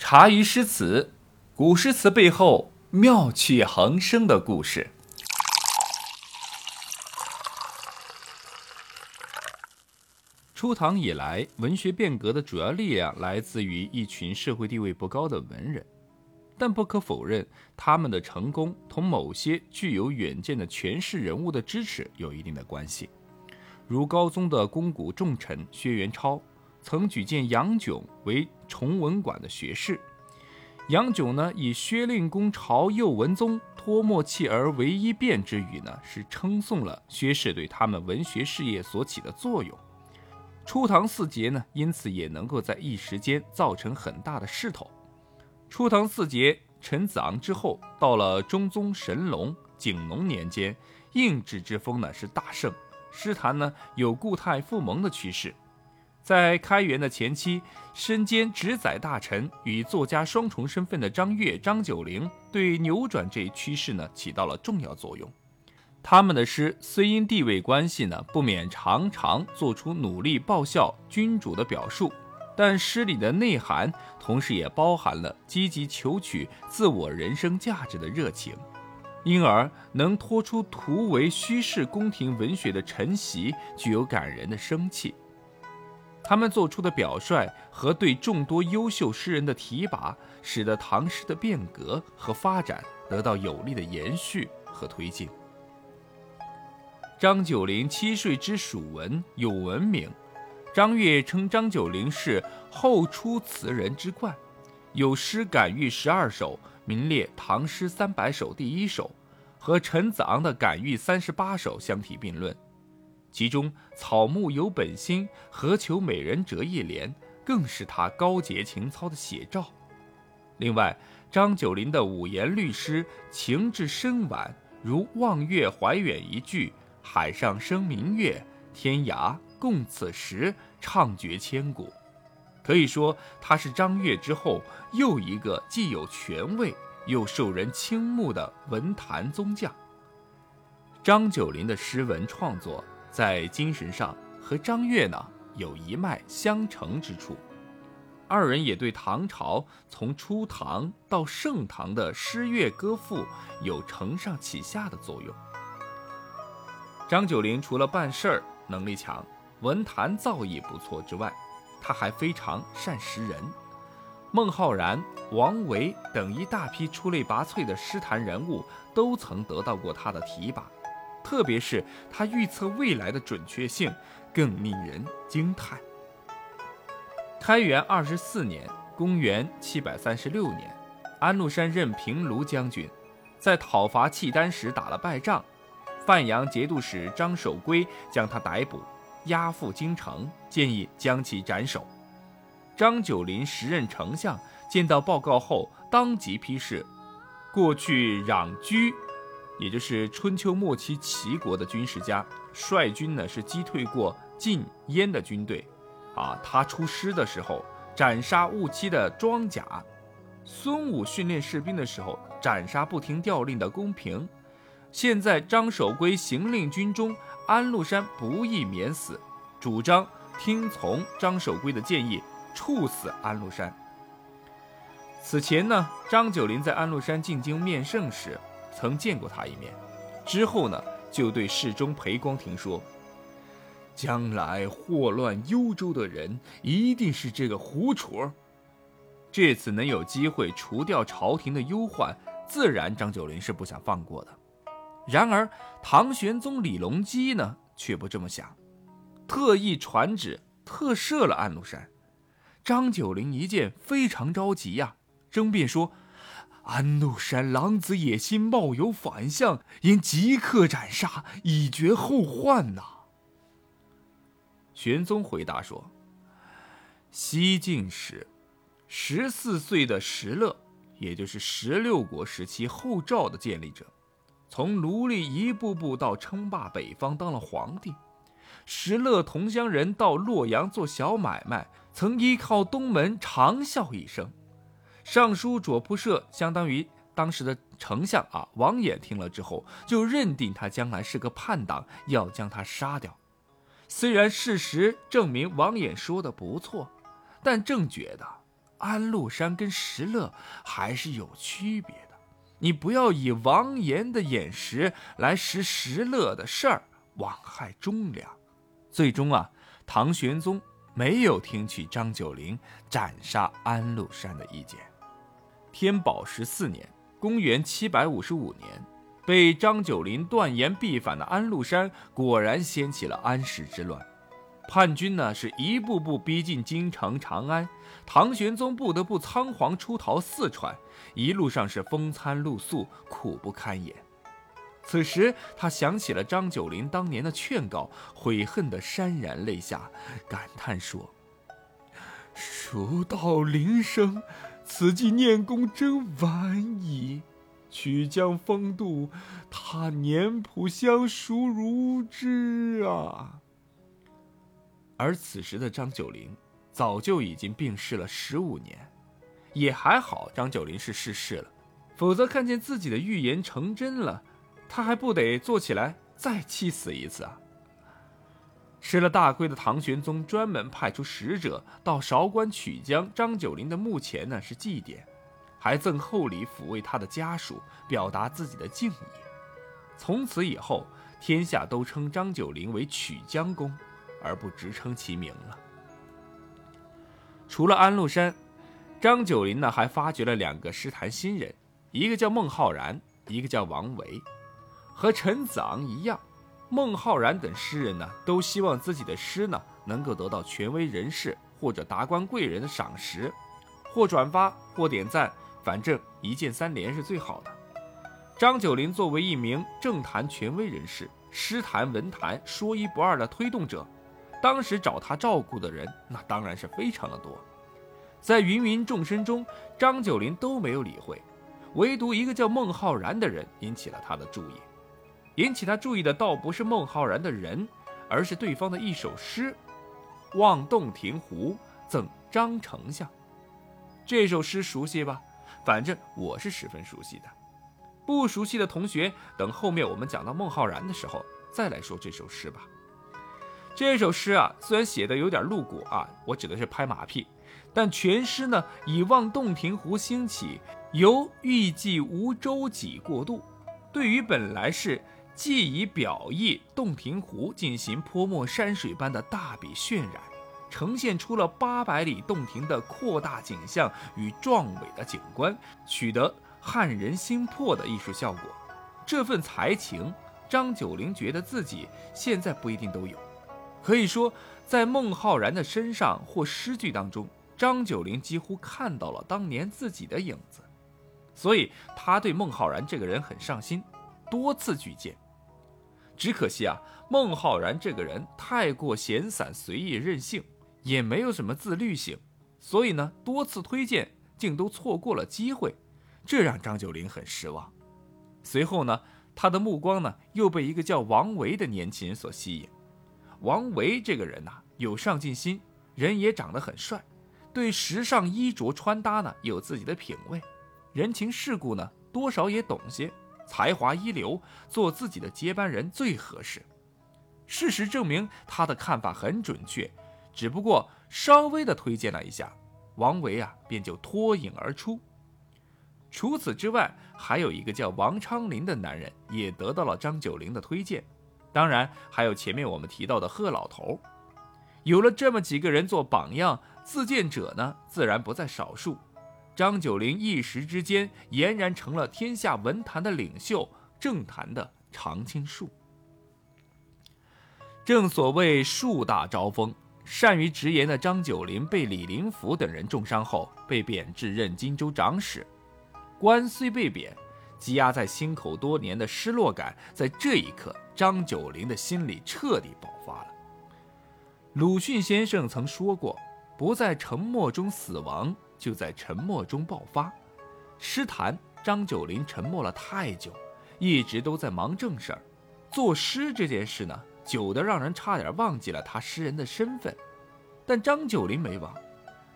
茶余诗词，古诗词背后妙趣横生的故事。初唐以来，文学变革的主要力量来自于一群社会地位不高的文人，但不可否认，他们的成功同某些具有远见的权势人物的支持有一定的关系。如高宗的肱骨重臣薛元超，曾举荐杨炯为崇文馆的学士。杨炯呢，以薛令公朝右文宗托莫弃儿为一辩之语呢，是称颂了薛氏对他们文学事业所起的作用。初唐四杰呢，因此也能够在一时间造成很大的势头。初唐四杰陈子昂之后，到了中宗神龙、景龙年间，应制之风呢是大盛，诗坛呢有固态复萌的趋势。在开元的前期，身兼执宰大臣与作家双重身份的张悦、张九龄，对扭转这一趋势呢起到了重要作用。他们的诗虽因地位关系呢，不免常常做出努力报效君主的表述，但诗里的内涵同时也包含了积极求取自我人生价值的热情，因而能托出图为虚饰宫廷文学的晨曦，具有感人的生气。他们做出的表率和对众多优秀诗人的提拔，使得唐诗的变革和发展得到有力的延续和推进。张九龄七岁之蜀文有文名，张悦称张九龄是后出词人之冠，有诗感遇十二首，名列唐诗三百首第一首，和陈子昂的感遇三十八首相提并论。其中“草木有本心，何求美人折”一联，更是他高洁情操的写照。另外，张九龄的五言律诗情致深婉，如“望月怀远”一句。海上生明月，天涯共此时，唱绝千古。可以说，他是张悦之后又一个既有权位又受人倾慕的文坛宗将。张九龄的诗文创作在精神上和张悦呢有一脉相承之处，二人也对唐朝从初唐到盛唐的诗乐歌赋有承上启下的作用。张九龄除了办事儿能力强、文坛造诣不错之外，他还非常善识人。孟浩然、王维等一大批出类拔萃的诗坛人物都曾得到过他的提拔，特别是他预测未来的准确性更令人惊叹。开元二十四年（公元736年），安禄山任平卢将军，在讨伐契丹时打了败仗。范阳节度使张守珪将他逮捕，押赴京城，建议将其斩首。张九龄时任丞相，见到报告后，当即批示：过去攘居，也就是春秋末期齐国的军事家，率军呢是击退过晋燕的军队。啊，他出师的时候斩杀误期的装甲；孙武训练士兵的时候斩杀不听调令的宫平。现在张守珪行令军中，安禄山不易免死，主张听从张守珪的建议，处死安禄山。此前呢，张九龄在安禄山进京面圣时，曾见过他一面，之后呢，就对侍中裴光庭说：“将来祸乱幽州的人，一定是这个胡楚。这次能有机会除掉朝廷的忧患，自然张九龄是不想放过的。”然而，唐玄宗李隆基呢，却不这么想，特意传旨特赦了安禄山。张九龄一见，非常着急呀，争辩说：“安禄山狼子野心，冒有反相，应即刻斩杀，以绝后患呐。”玄宗回答说：“西晋时，十四岁的石勒，也就是十六国时期后赵的建立者。”从奴隶一步步到称霸北方，当了皇帝。石勒同乡人到洛阳做小买卖，曾依靠东门长啸一声。尚书左仆射相当于当时的丞相啊，王衍听了之后就认定他将来是个叛党，要将他杀掉。虽然事实证明王衍说的不错，但正觉得安禄山跟石勒还是有区别的。你不要以王延的眼识来识石勒的事儿，枉害忠良。最终啊，唐玄宗没有听取张九龄斩杀安禄山的意见。天宝十四年（公元755年），被张九龄断言必反的安禄山，果然掀起了安史之乱。叛军呢是一步步逼近京城长安，唐玄宗不得不仓皇出逃四川，一路上是风餐露宿，苦不堪言。此时他想起了张九龄当年的劝告，悔恨的潸然泪下，感叹说：“蜀道林声，此际念功真晚矣。曲江风度，他年谱相熟如之啊。”而此时的张九龄，早就已经病逝了十五年，也还好，张九龄是逝世了，否则看见自己的预言成真了，他还不得坐起来再气死一次啊！吃了大亏的唐玄宗专门派出使者到韶关曲江张九龄的墓前呢，是祭奠，还赠厚礼抚慰他的家属，表达自己的敬意。从此以后，天下都称张九龄为曲江公。而不直称其名了。除了安禄山，张九龄呢还发掘了两个诗坛新人，一个叫孟浩然，一个叫王维。和陈子昂一样，孟浩然等诗人呢都希望自己的诗呢能够得到权威人士或者达官贵人的赏识，或转发，或点赞，反正一键三连是最好的。张九龄作为一名政坛权威人士，诗坛文坛说一不二的推动者。当时找他照顾的人，那当然是非常的多。在芸芸众生中，张九龄都没有理会，唯独一个叫孟浩然的人引起了他的注意。引起他注意的倒不是孟浩然的人，而是对方的一首诗《望洞庭湖赠张丞相》。这首诗熟悉吧？反正我是十分熟悉的。不熟悉的同学，等后面我们讲到孟浩然的时候再来说这首诗吧。这首诗啊，虽然写的有点露骨啊，我指的是拍马屁，但全诗呢以望洞庭湖兴起，由欲济无舟楫过渡，对于本来是既以表意洞庭湖进行泼墨山水般的大笔渲染，呈现出了八百里洞庭的扩大景象与壮伟的景观，取得撼人心魄的艺术效果。这份才情，张九龄觉得自己现在不一定都有。可以说，在孟浩然的身上或诗句当中，张九龄几乎看到了当年自己的影子，所以他对孟浩然这个人很上心，多次举荐。只可惜啊，孟浩然这个人太过闲散随意任性，也没有什么自律性，所以呢，多次推荐竟都错过了机会，这让张九龄很失望。随后呢，他的目光呢又被一个叫王维的年轻人所吸引。王维这个人呐，有上进心，人也长得很帅，对时尚衣着穿搭呢有自己的品味，人情世故呢多少也懂些，才华一流，做自己的接班人最合适。事实证明，他的看法很准确，只不过稍微的推荐了一下，王维啊便就脱颖而出。除此之外，还有一个叫王昌龄的男人也得到了张九龄的推荐。当然，还有前面我们提到的贺老头，有了这么几个人做榜样，自荐者呢自然不在少数。张九龄一时之间俨然成了天下文坛的领袖，政坛的常青树。正所谓树大招风，善于直言的张九龄被李林甫等人重伤后，被贬至任荆州长史，官虽被贬。积压在心口多年的失落感，在这一刻，张九龄的心里彻底爆发了。鲁迅先生曾说过：“不在沉默中死亡，就在沉默中爆发。”诗坛，张九龄沉默了太久，一直都在忙正事儿。作诗这件事呢，久得让人差点忘记了他诗人的身份。但张九龄没忘，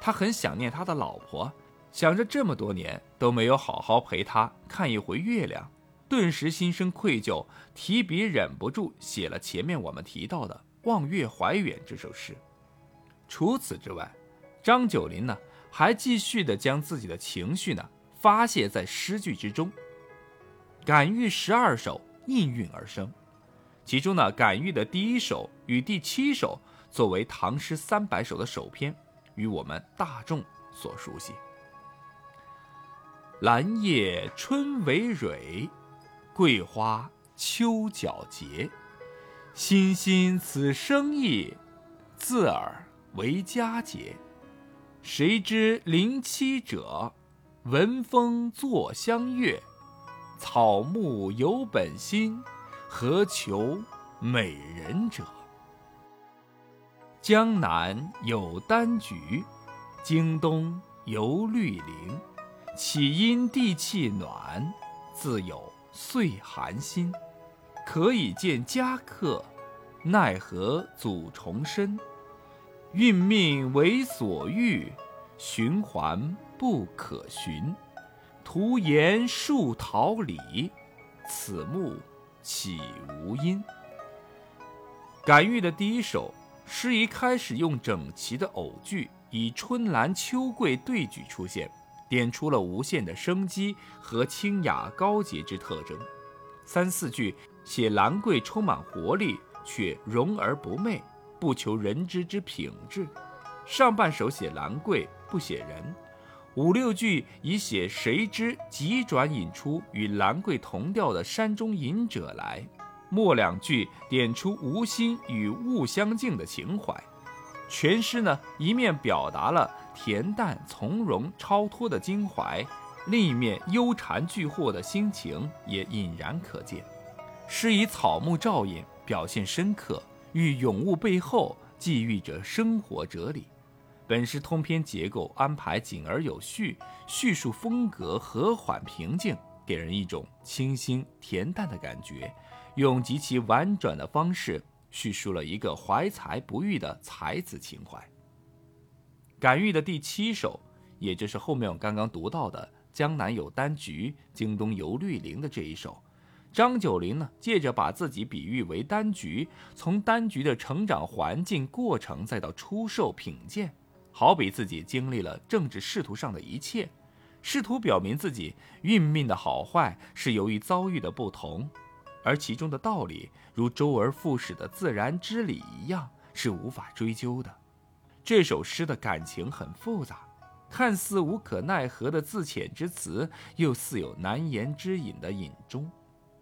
他很想念他的老婆。想着这么多年都没有好好陪她看一回月亮，顿时心生愧疚，提笔忍不住写了前面我们提到的《望月怀远》这首诗。除此之外，张九龄呢还继续的将自己的情绪呢发泄在诗句之中。感遇十二首应运而生，其中呢感遇的第一首与第七首作为唐诗三百首的首篇，与我们大众所熟悉。兰叶春为蕊，桂花秋皎洁。欣欣此生意，自尔为佳节。谁知林栖者，闻风坐相悦。草木有本心，何求美人者？江南有丹菊，京东有绿林。岂因地气暖，自有岁寒心。可以见佳客，奈何阻重申？运命为所欲，循环不可寻。徒言树桃李，此木岂无因？感遇的第一首诗一开始用整齐的偶句，以春兰秋桂对举出现。点出了无限的生机和清雅高洁之特征。三四句写兰桂充满活力，却容而不媚，不求人知之品质。上半首写兰桂，不写人。五六句以写谁知急转引出与兰桂同调的山中隐者来。末两句点出无心与物相敬的情怀。全诗呢，一面表达了。恬淡从容、超脱的襟怀，另一面忧蝉巨惑的心情也隐然可见。诗以草木照应，表现深刻，寓咏物背后寄寓着生活哲理。本诗通篇结构安排紧而有序，叙述风格和缓平静，给人一种清新恬淡的感觉。用极其婉转的方式叙述了一个怀才不遇的才子情怀。感遇的第七首，也就是后面我刚刚读到的“江南有丹菊，京东游绿林”的这一首，张九龄呢，借着把自己比喻为丹橘，从丹橘的成长环境过程，再到出售品鉴，好比自己经历了政治仕途上的一切，试图表明自己运命的好坏是由于遭遇的不同，而其中的道理，如周而复始的自然之理一样，是无法追究的。这首诗的感情很复杂，看似无可奈何的自遣之词，又似有难言之隐的隐衷，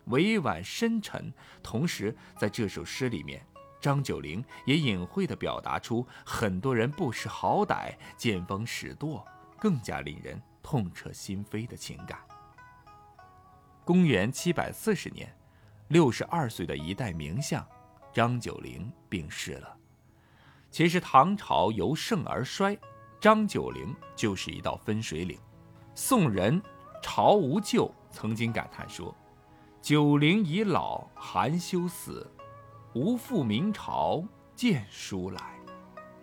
委婉深沉。同时，在这首诗里面，张九龄也隐晦地表达出很多人不识好歹、见风使舵，更加令人痛彻心扉的情感。公元七百四十年，六十二岁的一代名相张九龄病逝了。其实唐朝由盛而衰，张九龄就是一道分水岭。宋人朝无咎曾经感叹说：“九龄已老含羞死，无复明朝见书来。”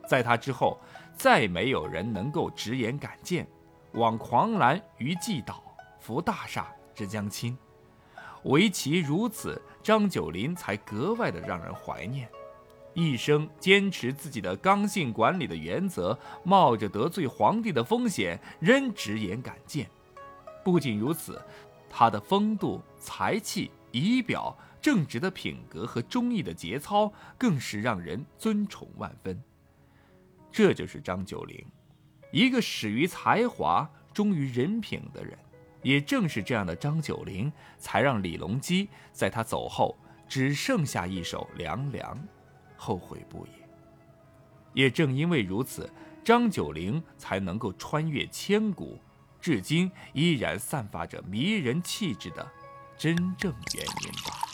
在他之后，再没有人能够直言敢谏，望狂澜于既倒，扶大厦之将倾。唯其如此，张九龄才格外的让人怀念。一生坚持自己的刚性管理的原则，冒着得罪皇帝的风险，仍直言敢谏。不仅如此，他的风度、才气、仪表、正直的品格和忠义的节操，更是让人尊崇万分。这就是张九龄，一个始于才华、忠于人品的人。也正是这样的张九龄，才让李隆基在他走后只剩下一首《凉凉》。后悔不已。也正因为如此，张九龄才能够穿越千古，至今依然散发着迷人气质的真正原因吧。